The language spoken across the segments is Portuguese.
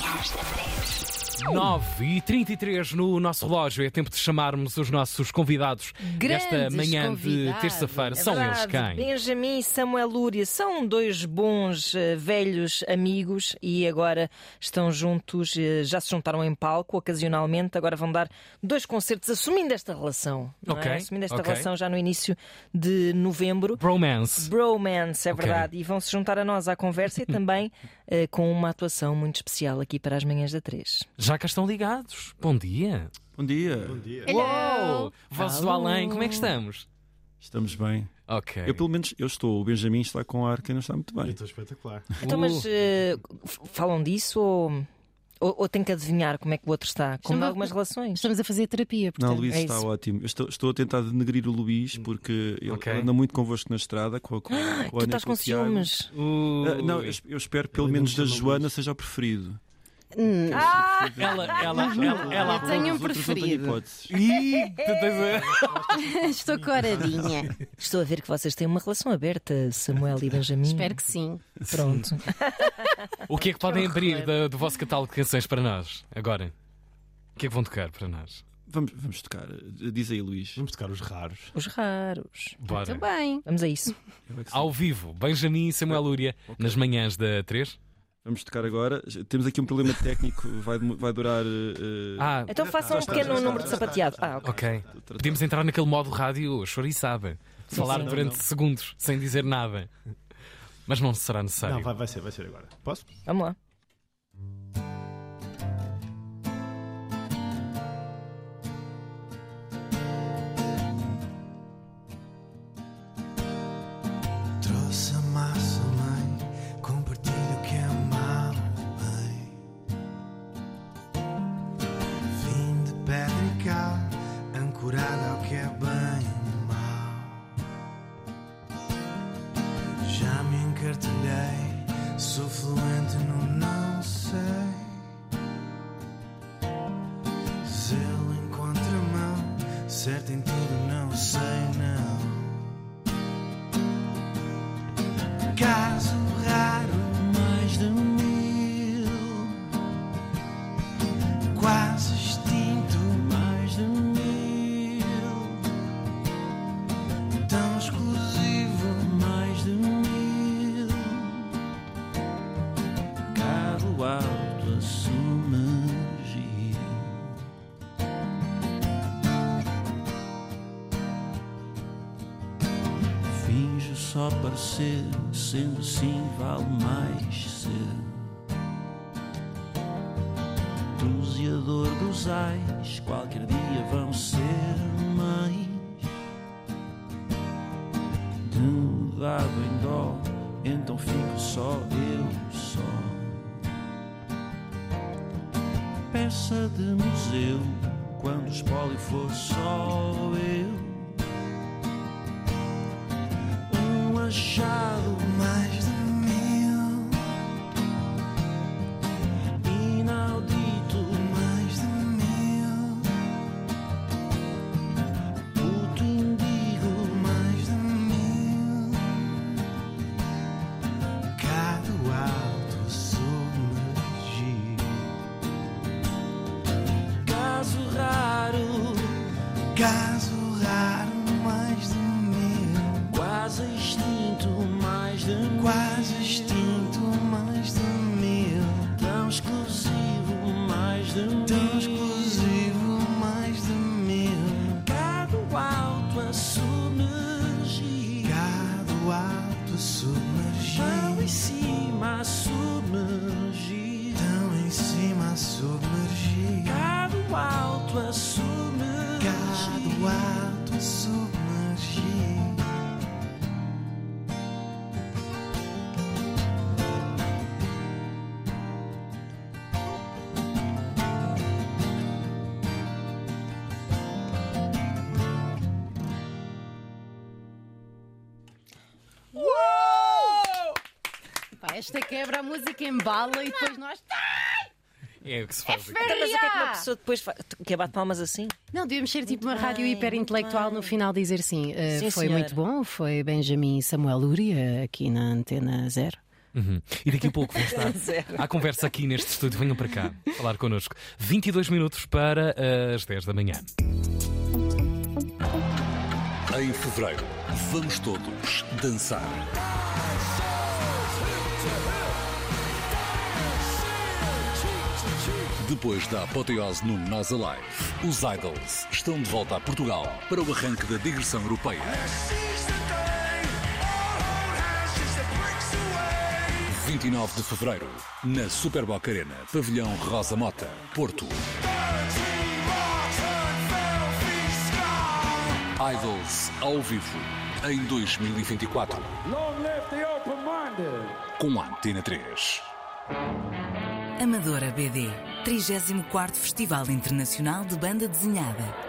Manhãs da 3. 9 e 33 no nosso relógio. É tempo de chamarmos os nossos convidados desta Grandes manhã de terça-feira. É São eles quem? Benjamin e Samuel Lúria são dois bons eh, velhos amigos e agora estão juntos, eh, já se juntaram em palco ocasionalmente, agora vão dar dois concertos assumindo esta relação. não é? Ok, Assumindo esta ok. relação já no início de novembro. Bromance. Bromance, é Ok. verdade, e vão se juntar a nós à conversa e também com uma atuação muito especial aqui para as manhãs da 3. Já cá estão ligados. Bom dia. Bom dia. Uou! Vozes do além, como é que estamos? Estamos bem. Ok. Eu, pelo menos, eu estou. O Benjamin está com ar que não está muito Eu bem. estou espetacular. Então, mas eh, f- falam disso ou, ou, ou tem que adivinhar como é que o outro está? Como Estamos em a- algumas relações. Estamos a fazer terapia, Não, portanto. Luís é está isso. ótimo. Eu estou, estou a tentar denegrir o Luís porque ele Ok. anda muito convosco na estrada com a, com, a- com a Tu estás com ciúmes. Ah, não, eu, eu espero que pelo menos me da Joana Luís. seja o preferido. Hum, Ela, ela, ela, ela. Eu tenho um preferido. Ih, Estou coradinha. Estou a ver que vocês têm uma relação aberta, Samuel e Benjamin. Espero que sim. Pronto. O que é que podem abrir da- do vosso catálogo de canções para nós agora? O que é que vão tocar para nós? Vamos, vamos tocar. Diz aí, Luís. Vamos tocar os raros. Os raros. Bora. Muito bem. Vamos a isso. Eu é que sei. Ao vivo, Benjamin e Samuel Lúria nas manhãs da 3. Vamos tocar agora. Temos aqui um problema técnico. Vai, vai durar. eh, Ah, Então façam um pequeno está, número de sapateado. está. Ah, ok. ok. tratado. Podíamos entrar naquele modo rádio choriçaba. Falar sim. durante segundos, sem dizer nada. Mas não será necessário. Não, vai, vai ser, vai ser agora. Posso? Vamos lá. Ancorada ao que é bem e mal. Já me encartilhei, sou fluente no não sei. Só parecer, sendo assim vale mais ser. Doseador dos ais, qualquer dia vão ser mães. De um dado em dó, então fico só eu só. Peça de museu, quando o espólio for só eu. Um submergir. Tão em cima submergir. Tão em cima submergir. Cado alto a submergir. Cado alto a submergir esta quebra a música embala e depois nós. É o que se faz aqui. Então, mas o que é que uma pessoa depois faz? Que bate palmas assim? Não, devíamos ser tipo uma rádio bem, hiper intelectual muito no final dizer sim. eh, Sim, foi senhora. muito bom, foi Benjamin e Samuel Lúria aqui na Antena Zero. Uhum. E daqui a pouco vão estar Zero. à conversa aqui neste estúdio. Venham para cá falar connosco. 22 minutos para as 10 da manhã. Em fevereiro, vamos todos dançar. Depois da apoteose no Nós Alive, os Idols estão de volta a Portugal para o arranque da digressão europeia. 29 de fevereiro, na Superboc Arena, Pavilhão Rosa Mota, Porto. Idols ao vivo em 2024. Com a Antena 3. Amadora BD, 34º Festival Internacional de Banda Desenhada.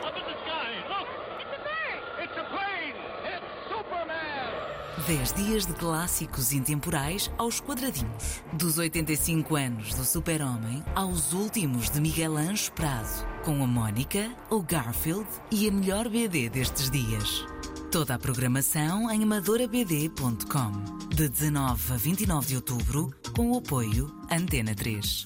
10 dias de clássicos intemporais aos quadradinhos. Dos 85 anos do Super-Homem aos últimos de Miguel Anjo Prado, com a Mónica, o Garfield e a melhor BD destes dias. Toda a programação em amadorabd.com. De 19 a 29 de outubro, com o apoio Antena 3.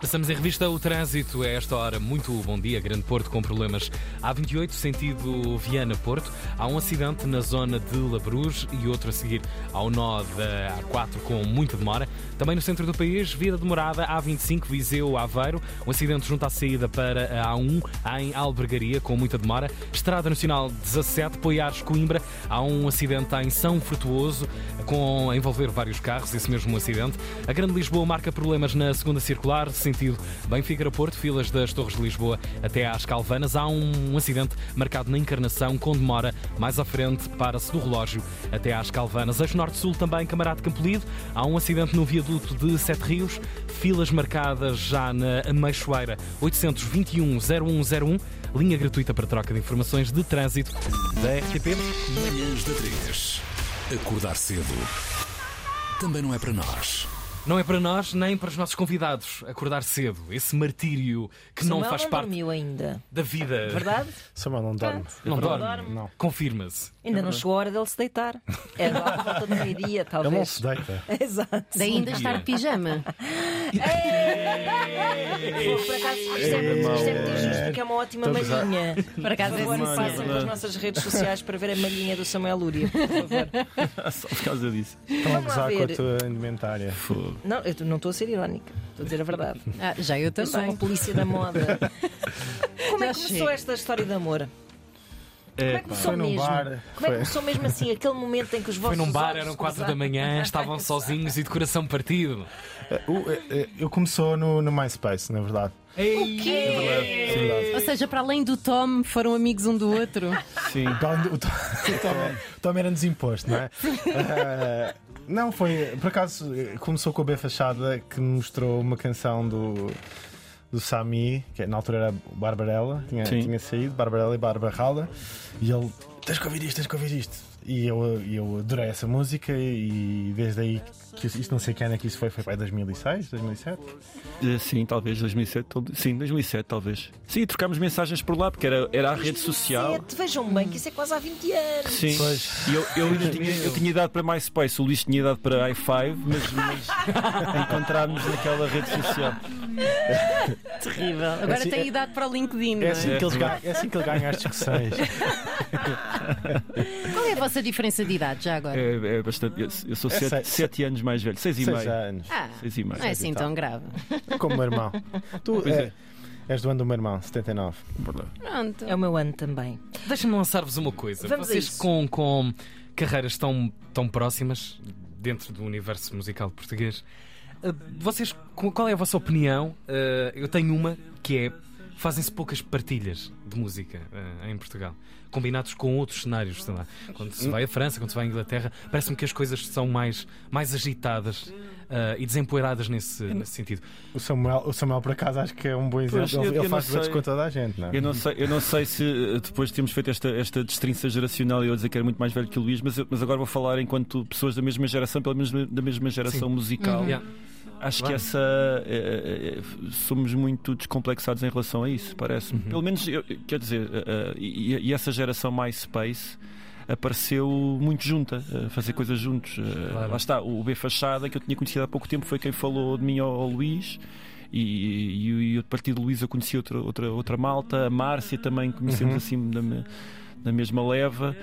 Passamos em revista o trânsito a esta hora. Muito bom dia, Grande Porto com problemas. A28, sentido Viana-Porto. Há um acidente na zona de Labruz e outro a seguir ao nó da A4 com muita demora. Também no centro do país, vida demorada A25, Viseu-Aveiro. Um acidente junto à saída para a A1 em Albergaria com muita demora. Estrada Nacional 17, Poiares-Coimbra. Há um acidente em São Frutuoso com a envolver vários carros, esse mesmo acidente. A Grande Lisboa marca problemas na segunda circular, sentido Benfica-Porto, filas das Torres de Lisboa até às Calvanas. Há um acidente marcado na Encarnação, com demora mais à frente, para-se do relógio até às Calvanas. Eixo Norte-Sul também, Camarada Campolido. Há um acidente no viaduto de Sete Rios, filas marcadas já na Ameixoeira 821-0101, linha gratuita para troca de informações de trânsito da RTP. Manhãs da 3. Acordar cedo. Também não é para nós. Não é para nós nem para os nossos convidados acordar cedo. Esse martírio que não Samuel faz não parte dormiu ainda. da vida. Verdade? Samuel não dorme. Não dorme. dorme. Não. Confirma-se. Ainda não chegou a hora dele se deitar. É lá à volta do meio-dia, Ele não talvez. se deita. Exato. Daí ainda estar de pijama. Por acaso, isto é, isto é muito injusto porque é uma ótima Estamos a- malhinha. Por acaso Por é favor, assim. passem pelas nossas redes sociais para ver a malhinha do Samuel Lúria, por favor. Só por causa disso. Estão a Vamos lá gozar com a ver. tua indumentária. Não, eu não estou a ser irónica, estou a dizer a verdade. Ah, já eu Eu sou uma também. polícia da moda. Como é Já que começou chega. esta história de amor? Como é que começou Foi mesmo? bar, Como é que foi. começou mesmo assim, aquele momento em que os Foi vossos num bar, eram se 4 da manhã, estavam sozinhos e de coração partido. O- eh, eh, Eu começou no, no MySpace, na verdade. Ei! É verdade. Ou seja, para além do Tom, foram amigos um do outro. Sim. Além do- O Tom, o Tom, o Tom era desimposto, não é? Eh, não, foi. Por acaso eh, começou com a B Fachada que me mostrou uma canção do, do Sami, que na altura era Barbarella, tinha, Sim. tinha saído, Barbarella e Barbarrala, e ele, tens que ouvir isto, tens que ouvir isto. E eu, e eu adorei essa música e desde aí, que isso isto não sei que ano é que isso foi, foi para aí 2006, 2007? Eh, Sim, talvez 2007. tal- Sim, 2007, talvez. Sim, trocámos mensagens por lá, porque era, era a rede social. 2007, Vejam bem que isso é quase há 20 anos. Sim, Pois. e eu, eu ainda tinha, eu tinha idade para MySpace, o Luís tinha idade para i5, mas, mas encontrámos naquela rede social. Terrível. Agora assim, tem é- idade para o LinkedIn. não É é? assim, que, eles ganham, é assim que ele ganha as discussões. Qual é a vossa diferença de idade já agora? É, é bastante. Eu, eu sou É sete, anos mais velho, seis e Seis meio. anos. Ah, Seis e meio. não é assim tão grave. Como o meu irmão. Tu Pois é, é. és do ano do meu irmão, 79. Verdade. Pronto. É o meu ano também. Deixa-me lançar-vos uma coisa. Vamos Vocês com, com carreiras tão, tão próximas dentro do universo musical português, eh, vocês, com- qual é a vossa opinião? Eh, eu tenho uma que é fazem-se poucas partilhas de música eh, em Portugal. Combinados com outros cenários, sei lá. Quando se vai à França, quando se vai à Inglaterra, parece-me que as coisas são mais, mais agitadas eh, e desempoeiradas nesse, nesse sentido. O Samuel, o Samuel, por acaso, acho que é um bom exemplo. Pois, eu- ele eu ele não faz sei. com toda a gente, não é? Eu não sei, eu não sei se eh, depois de termos feito esta, esta destrinça geracional e eu dizer que era muito mais velho que o Luís, mas, eu- mas agora vou falar enquanto pessoas da mesma geração, pelo menos da mesma geração musical. Yeah. Acho que essa eh, eh, somos muito descomplexados em relação a isso, parece-me. Pelo menos, eu, quer dizer, eh, e, e essa geração MySpace apareceu muito junta, a fazer coisas juntos. Claro. Lá está, o B Fachada, que eu tinha conhecido há pouco tempo, foi quem falou de mim ao, ao Luís. E, e, e a partir eu conheci outra, outra, outra malta, a Márcia também conhecemos assim da, da mesma leva.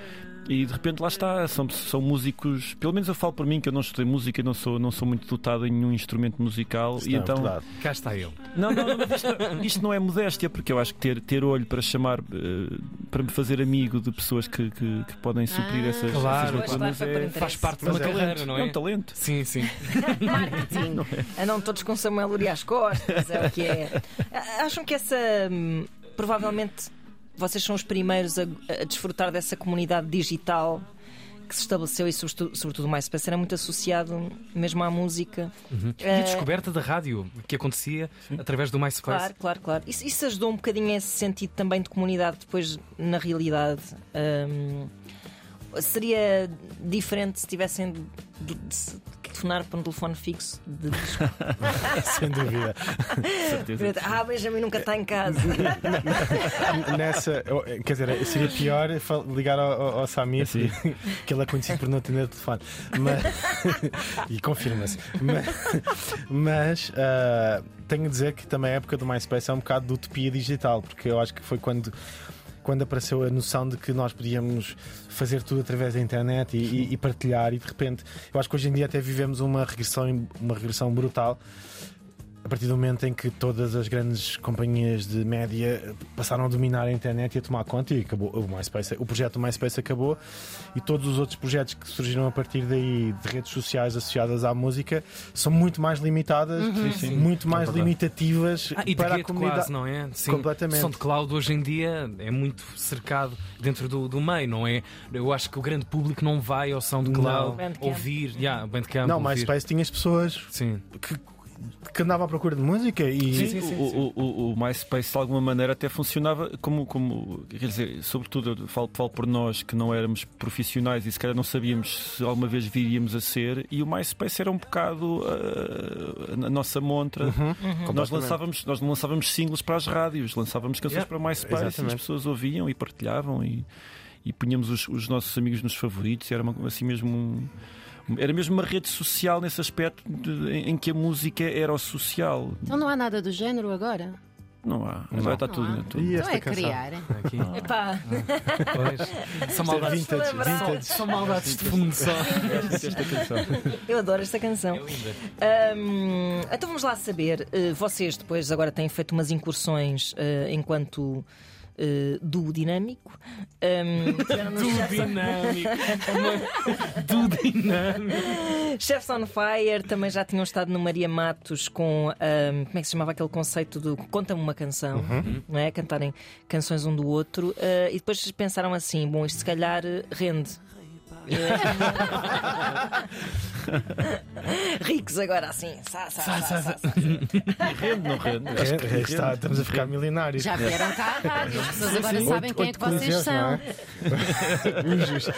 E de repente lá está, são, são músicos, pelo menos eu falo por mim que eu não estudei música, não sou, não sou muito dotado em nenhum instrumento musical. Isso e não é então verdade. Cá está ele. não, não, não, isto, isto não é modéstia, porque eu acho que ter, ter olho para chamar, eh, para me fazer amigo de pessoas que, que, que podem suprir Ah, essas, claro. essas lacunas está, é. Faz parte de uma é carreira, não é é? um talento. Sim, sim. Marketing. Andam todos com Samuel Uri às costas, é o que é. Acham que essa. hum, Provavelmente vocês são os primeiros a, a desfrutar dessa comunidade digital que se estabeleceu e, sobretudo, o MySpace, era muito associado mesmo à música. E Eh, a descoberta da rádio que acontecia através do MySpace. Claro, claro, claro. Isso, isso ajudou um bocadinho esse sentido também de comunidade, depois, na realidade. hum, seria diferente se tivessem telefonar para um telefone fixo de disco. Sem dúvida. Certeza. Ah, Benjamin nunca está em casa. Nessa, quer dizer, seria pior ligar ao, ao, ao Samir, Sim. que ele é conhecido por não atender o telefone. Mas, e confirma-se. Mas, mas, ah, tenho a dizer que também a época do MySpace é um bocado de utopia digital, porque eu acho que foi quando. Quando apareceu a noção de que nós podíamos fazer tudo através da internet e, e- e partilhar, e de repente, eu acho que hoje em dia até vivemos uma regressão, uma regressão brutal a partir do momento em que todas as grandes companhias de média passaram a dominar a internet e a tomar conta e acabou o MySpace, o projeto do MySpace acabou e todos os outros projetos que surgiram a partir daí de redes sociais associadas à música são muito mais limitadas, muito mais limitativas Ah, e de para a comunidade. quase, não é? Sim. Completamente. O som de cloud hoje em dia é muito cercado dentro do, do meio, não é? Eu acho que o grande público não vai ao de Não. ouvir. Yeah, Bandcamp, Não, ouvir. MySpace tinha as pessoas Sim. que, que andavam à procura de música e Sim, sim, o, o, o, o MySpace de alguma maneira até funcionava como, como quer dizer, sobretudo eu falo, falo por nós que não éramos profissionais e se calhar não sabíamos se alguma vez viríamos a ser, e o MySpace era um bocado ah, a nossa montra. Uhum. Nós Completamente. lançávamos, nós não lançávamos singles para as rádios, lançávamos canções Yeah. para o MySpace e as Exatamente. pessoas ouviam e partilhavam e, e punhamos os, os nossos amigos nos favoritos, era uma- assim mesmo um- era mesmo uma rede social nesse aspecto de- em, em que a música era o social. Então não há nada do género agora? Não há. Não. Agora está Não tudo. há. tudo. E Então esta é canção? criar. Aqui. Epá, Pois. São é maldades, vintage, lembrar. vintage. são maldades de fundo só. Esta canção. eu adoro esta canção. É. Hum, então vamos lá saber. eh, vocês depois agora têm feito umas incursões eh, enquanto eh, duo dinâmico. Hum, tiveram no Do dinâmico. Do dinâmico. Chefs on Fire também já tinham estado no Maria Matos com hum, como é que se chamava aquele conceito do conta-me uma canção, não é? Cantarem canções um do outro eh, e depois pensaram assim: bom, isto se calhar rende. Ricos agora assim, sá, sá, sá, sá, sá. Rende, não rende? Acho que É, é, está, rende. estamos a ficar milionários. Já vieram cá à rádio. As pessoas agora sabem quem é que vocês não são. é? Injusto.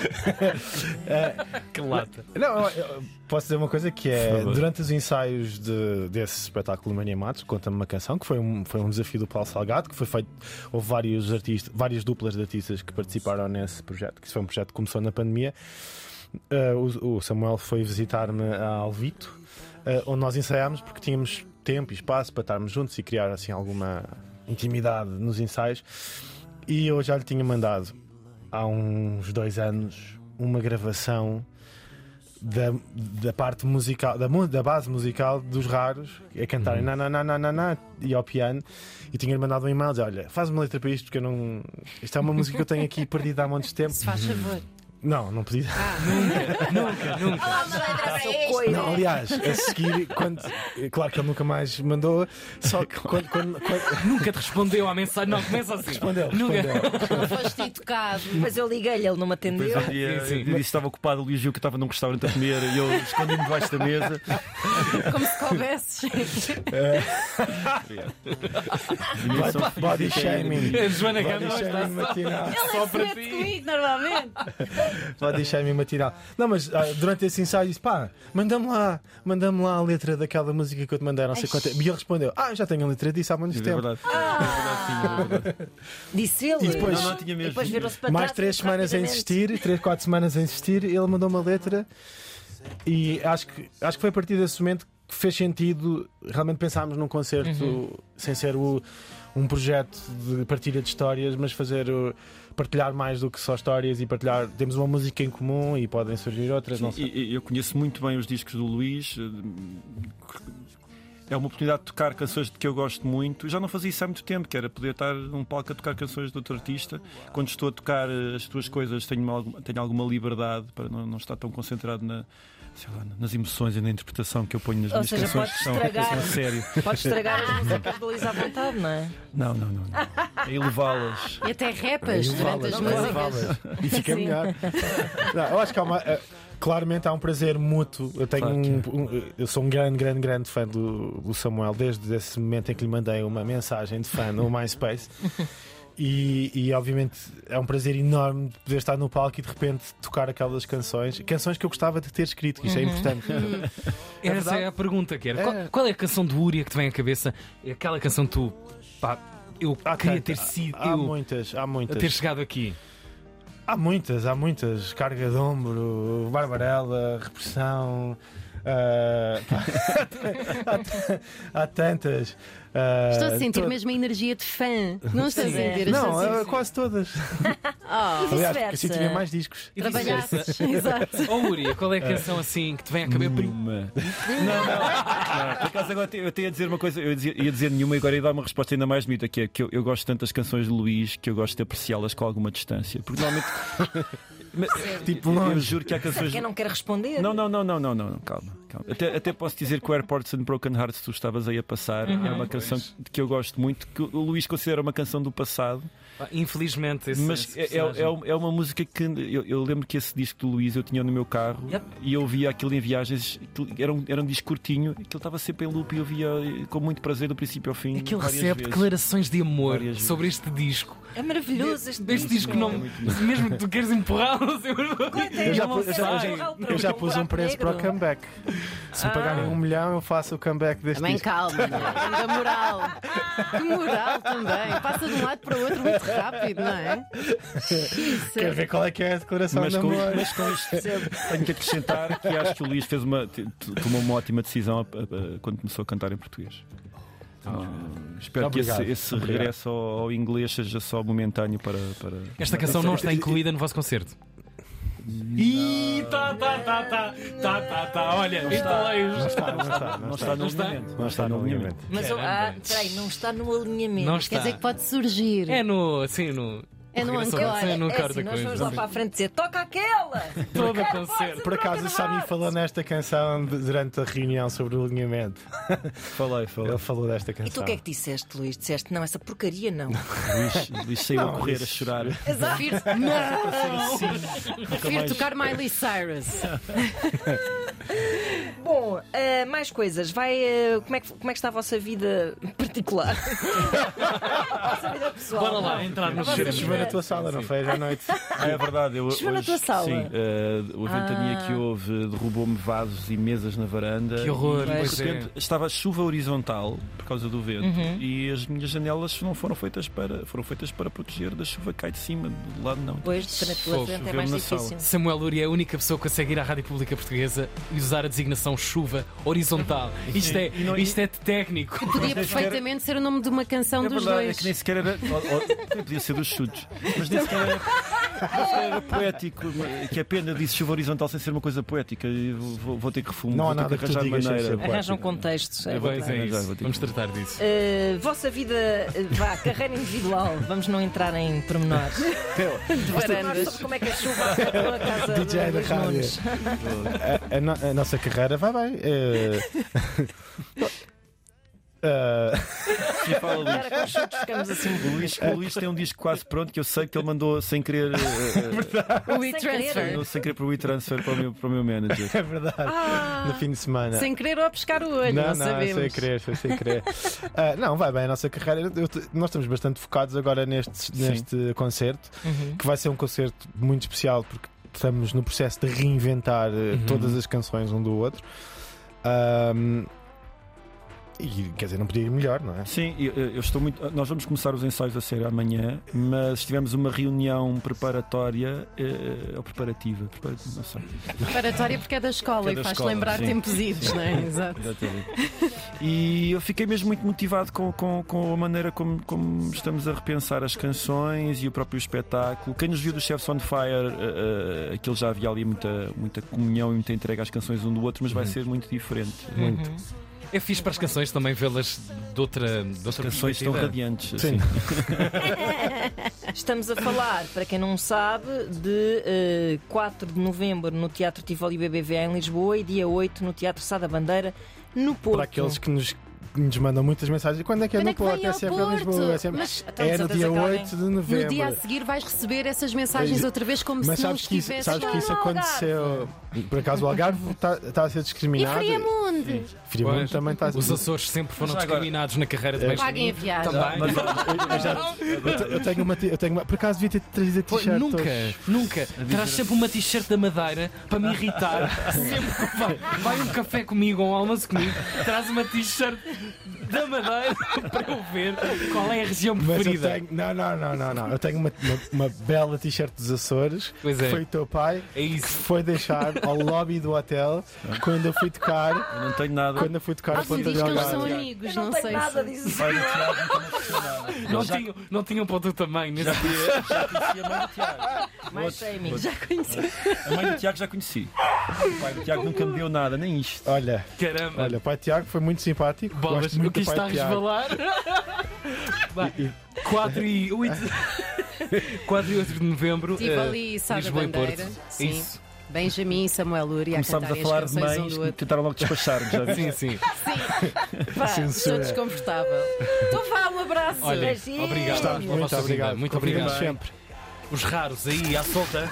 Que lata. Não, eu- eu posso dizer uma coisa que é durante os ensaios de- desse espetáculo Mania Matos, conta-me uma canção que foi um, foi um desafio do Paulo Salgado, que foi feito, houve vários artistas, várias duplas de artistas que participaram nesse projeto, que foi um projeto que começou na pandemia. Uh, o, o Samuel foi visitar-me a Alvito, uh, onde nós ensaiámos porque tínhamos tempo e espaço para estarmos juntos e criar assim alguma intimidade nos ensaios. E eu já lhe tinha mandado há uns dois anos uma gravação da, da parte musical, da, da base musical dos raros, a cantarem na, na, na, na, na, na, e ao piano. E tinha-lhe mandado um e-mail dizer: Olha, faz uma letra para isto, porque eu não. Isto é uma música que eu tenho aqui perdida há montes de tempo. Se faz favor. Não, não pedi. Nunca, nunca. Seu coisa. Não, aliás, a seguir, quando, claro que ele nunca mais mandou, só que quando, quando, quando Nunca te respondeu à mensagem. Não, começa assim. respondeu, Nunca. respondeu. Não foste educado. Mas eu liguei-lhe, ele não me atendeu. um dia Sim, sim. eu disse que estava ocupado, o Luís viu que estava num restaurante a comer e eu escondi-me debaixo da mesa. Como se coubesses. Body, body shaming. A Joana Body Gama está shaming matinal. só para Mete ti. comigo normalmente. Body shaming matinal. Não, mas ah, durante esse ensaio disse: pá, manda manda-me lá, manda-me lá a letra daquela música que eu te mandei, não sei quanto. é." E ele respondeu: Ah, já tenho a letra disso há muito É tempo. verdade. É verdade, tinha, é verdade. Disse ele. E depois- Não, não, tinha E mesmo. depois virou-se para Mais três e semanas a insistir, três, quatro semanas a insistir, ele mandou uma letra e acho que, acho que foi a partir desse momento que fez sentido realmente pensarmos num concerto Uhum. sem ser o- um projeto de partilha de histórias, mas fazer o- partilhar mais do que só histórias e partilhar. Temos uma música em comum e podem surgir outras, não sei. Eu conheço muito bem os discos do Luís. É uma oportunidade de tocar canções de que eu gosto muito. Já não fazia isso há muito tempo, que era poder estar num palco a tocar canções de outro artista. Quando estou a tocar eh, as tuas coisas, tenho, uma- tenho alguma liberdade para não, não estar tão concentrado na, sei lá, nas emoções e na interpretação que eu ponho nas Ou minhas seja, canções, que são, estragar. são a sério. Podes estragar as músicas do Luís à vontade, não é? Não, não, não. não. É elevá-las. E até repas durante as levá-las, músicas. E fica Sim. melhor. Não, eu acho que há uma. eh, Claramente há um prazer mútuo. Eu tenho Claro que um, um- eu sou um grande, grande, grande fã do, do Samuel desde esse momento em que lhe mandei uma mensagem de fã no MySpace. E, e, obviamente é um prazer enorme de poder estar no palco e de repente tocar aquelas canções, canções que eu gostava de ter escrito, que isso é importante. Essa verdade? é a pergunta que era. É. Qual, qual é a canção de Úria que te vem à cabeça? É aquela canção que tu. Pá, eu Há queria ter sido Há eu muitas, há a muitas. ter chegado aqui. Há muitas, há muitas. Carga de ombro, Barbarella, repressão. ah, há, há tantas. Ah, Estou a sentir to- mesmo a energia de fã. Não estou a sentir. Não, a ah, sentir. quase todas. Oh, Aliás, porque assim vice-versa. tinha mais discos. E trabalhasses. Exato. Oh, Úria, qual é a canção assim que te vem à cabeça? Nenhuma. Não, não, não. Por acaso agora eu até ia dizer uma coisa, eu ia dizer, ia dizer nenhuma e agora ia dar uma resposta ainda mais bonita, que é que eu, eu gosto tanto das canções de Luís que eu gosto de apreciá-las com alguma distância. Porque normalmente. Mas, Tipo eu juro que há canções. Quem não quer responder? Não, não, não, não, não, não, não, calma. Até, até posso dizer que o Airports and Broken Hearts tu estavas aí a passar é uma canção que eu gosto muito, que o Luís considera uma canção do passado. Infelizmente, esse, Mas esse é, é, é, é uma música que eu, eu lembro que esse disco do Luís eu tinha no meu carro Yep. e eu ouvia aquilo em viagens. Era um, era um disco curtinho, aquilo estava sempre em loop e eu eh, com muito prazer do princípio ao fim. É que ele recebe vezes. declarações de amor Várias vezes. sobre este disco. É maravilhoso este, Este disco não. Mesmo que tu queres empurrá-lo, assim, Eu já, ele não pus- eu já- eu já- pus um preço para o comeback. Se me pagarem um milhão, eu faço o comeback deste Também disco. calma, né? da moral. Que moral também. Passa de um lado para o outro muito rápido, não é? Isso. Quero ver qual é que é a declaração Mas de com, amor. mas com isto tenho que acrescentar que acho que o Luís fez uma, tomou uma ótima decisão quando começou a cantar em português. Então, espero Obrigado. que esse, esse regresso ao, ao inglês seja só momentâneo para. para... Esta canção não está incluída no vosso concerto. Ih, tá, tá, tá, tá, tá, tá, tá. Olha, instalei os. Não está, não está, Não está no Não está? alinhamento. Não está no alinhamento. Mas ah, peraí, não está no alinhamento. Não Quer está. dizer que pode surgir. É no. Assim, no. É no sim, no é encore assim, nós vamos lá para a frente dizer toca aquela! Todo concerto. Por acaso o Sami falou nesta canção durante a reunião sobre o alinhamento. Falei, falei. Ele falou desta E tu canção. o que é que disseste, Luís? Disseste, não, essa porcaria não. Luís, Luís saiu Não, a correr, a chorar. Prefiro, não. Prefiro tocar Miley Cyrus. Bom, ah, mais coisas. Vai, ah, como, é que, como é que está a vossa vida particular? a vossa vida pessoal. Bora lá, entrar no A na tua sala, não foi? Já à noite. Ah, é verdade. Eu, na hoje, tua sala? Sim, eh, o ventania Ah. que houve derrubou-me vasos e mesas na varanda. Que horror, E, pois de repente, estava chuva horizontal por causa do vento Uhum. e as minhas janelas não foram feitas para foram feitas para proteger da chuva que cai de cima, do lado não. Frente pela Fogo, frente, é mais na difícil. sala. Samuel Luria é a única pessoa que consegue ir à Rádio Pública Portuguesa e usar a designação chuva horizontal. Isto é, não- isto é técnico. Podia perfeitamente ser o nome de uma canção É dos verdade, é dois. que nem sequer era. ou- ou- podia ser dos chutes, mas nem sequer era, poético. Que é pena disse chuva horizontal sem ser uma coisa poética. e Vou, vou ter que refumar. Não há vou ter nada que que arranjar sem maneira. Arranjam contextos. É Pois é isso. vou ter Vamos que- tratar disso. Uh, vossa vida, uh, vá, carreira individual, vamos não entrar em pormenores. De varandas. Como é que a chuva afetou a casa DJ da rádio. A, a no- a nossa carreira vai bem. Eh, eh, Sim, fala, Luís. Ficamos assim. O Luís, o Luís tem um disco quase pronto que eu sei que ele mandou sem querer, eh, O Sem e-transfer. mandou sem querer para o e-transfer para o meu, para o meu manager. é verdade. No fim de semana. Sem querer ou a pescar o olho, não, não, não, sabemos. sem querer, foi sem querer. Ah, não, vai bem a nossa carreira. Eu nós estamos bastante focados agora neste, Sim. neste concerto, Uhum. que vai ser um concerto muito especial porque estamos no processo de reinventar eh, Uhum. todas as canções um do outro. E quer dizer, não podia ir melhor, não é? Sim, eu, eu estou muito. Nós vamos começar os ensaios a sério amanhã, mas tivemos uma reunião preparatória eh, ou preparativa, preparativa, não sei. Preparatória porque é da escola é e da faz escola, lembrar sim. tempos idos, não é? Exato. E eu fiquei mesmo muito motivado com, com, com a maneira como, como estamos a repensar as canções e o próprio espetáculo. Quem nos viu do Chefs on Fire, uh, uh, aquilo já havia ali muita, muita comunhão e muita entrega às canções um do outro, mas vai ser muito diferente. Muito. É fixe para as canções também vê-las de outra, de As canções estão radiantes. Sim. assim. Estamos a falar, para quem não sabe, de eh, 4 de novembro no Teatro Tivoli BBVA em Lisboa e dia 8 no Teatro Sá da Bandeira no Porto. Para aqueles que nos, nos mandam muitas mensagens. Quando é que é Quando no é que Porto? É sempre Porto? Lisboa. É, sempre... Mas- Então, é no dia que alguém- 8 de No novembro. dia a seguir vais receber essas mensagens outra vez como Mas se não sabes que isso, sabes que isso no aconteceu. Por acaso o Algarve está a ser E discriminado. Friamundo! Friamundo Pois, também está a ser Os Açores sempre foram agora- discriminados na carreira de É. Paguem a viagem. Também. Mas, eu, eu já, eu, te- eu tenho uma, eu tenho uma. Por acaso devia ter trazido a t-shirt. nunca, nunca. Traz sempre uma t-shirt da Madeira para me irritar. Sempre que vai, vai um café comigo ou um almoço comigo, traz uma t-shirt da Madeira para eu ver qual é a região Mas eu preferida. tenho. Não, não, não, não, não. Eu tenho uma, uma, uma bela t-shirt dos Açores Pois que é. foi o teu pai É que foi deixar ao lobby do hotel quando eu fui tocar. Eu não tenho nada. Quando eu fui tocar a Alguém Ponta diz de que eles são amigos, Eu não, tenho sei nada disso. Não, já, tinham, não tinham para o teu tamanho. Nesse... já, conhecia, já conhecia a mãe do Tiago. Mais shaming. Já conheci. A mãe do Tiago já conheci. O pai do Tiago nunca me deu nada, nem isto. Olha, Caramba. olha, o pai Tiago foi muito simpático. Bolas, Muito o que está a resvalar. Vai, 4 e 8. 4 e 8 de novembro. Estive eh, ali e a e bandeira. Porto. Sim. Isso. Benjamin e Samuel Lúria a Começámos a cantarem falar de um mães do que tentaram logo despachar-nos, já Sim, viste? sim. Pá, estou desconfortável. Então vá, um abraço. Olha, obrigado. Muito, obrigado. Muito obrigado. sempre. Os raros aí à solta.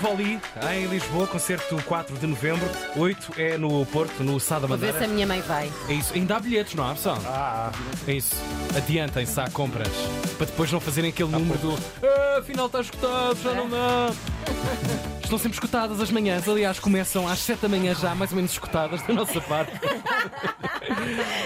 Tivoli, em Lisboa, concerto 4 de novembro, 8 é no Porto, no Sá da Vou ver se a minha mãe vai. É isso, ainda há bilhetes, não há, pessoal? Ah, É isso. Adiantem-se à compras. Para depois não fazerem aquele número do "Ah, afinal está escutado, já não dá. Estão sempre escutadas as manhãs. Aliás, começam às 7 da manhã já, mais ou menos escutadas da nossa parte.